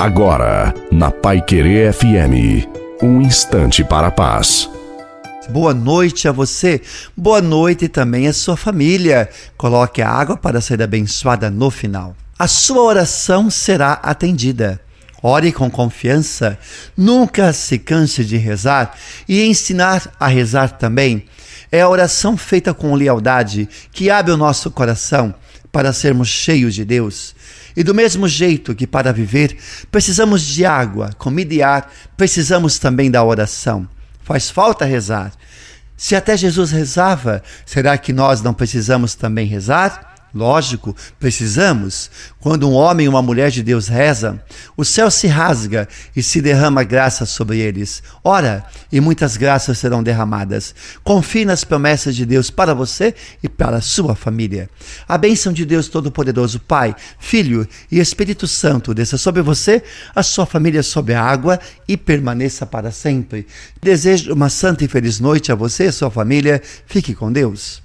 Agora, na Pai Querer FM, um instante para a paz. Boa noite a você, boa noite também à sua família. Coloque a água para ser abençoada no final. A sua oração será atendida. Ore com confiança, nunca se canse de rezar e ensinar a rezar também. É a oração feita com lealdade que abre o nosso coração para sermos cheios de Deus. E do mesmo jeito que para viver precisamos de água, comida e ar, precisamos também da oração. Faz falta rezar. Se até Jesus rezava, será que nós não precisamos também rezar? Lógico, precisamos. Quando um homem e uma mulher de Deus rezam, o céu se rasga e se derrama graça sobre eles. Ora, e muitas graças serão derramadas. Confie nas promessas de Deus para você e para a sua família. A bênção de Deus Todo-Poderoso, Pai, Filho e Espírito Santo desça sobre você, a sua família sob a água e permaneça para sempre. Desejo uma santa e feliz noite a você e a sua família. Fique com Deus.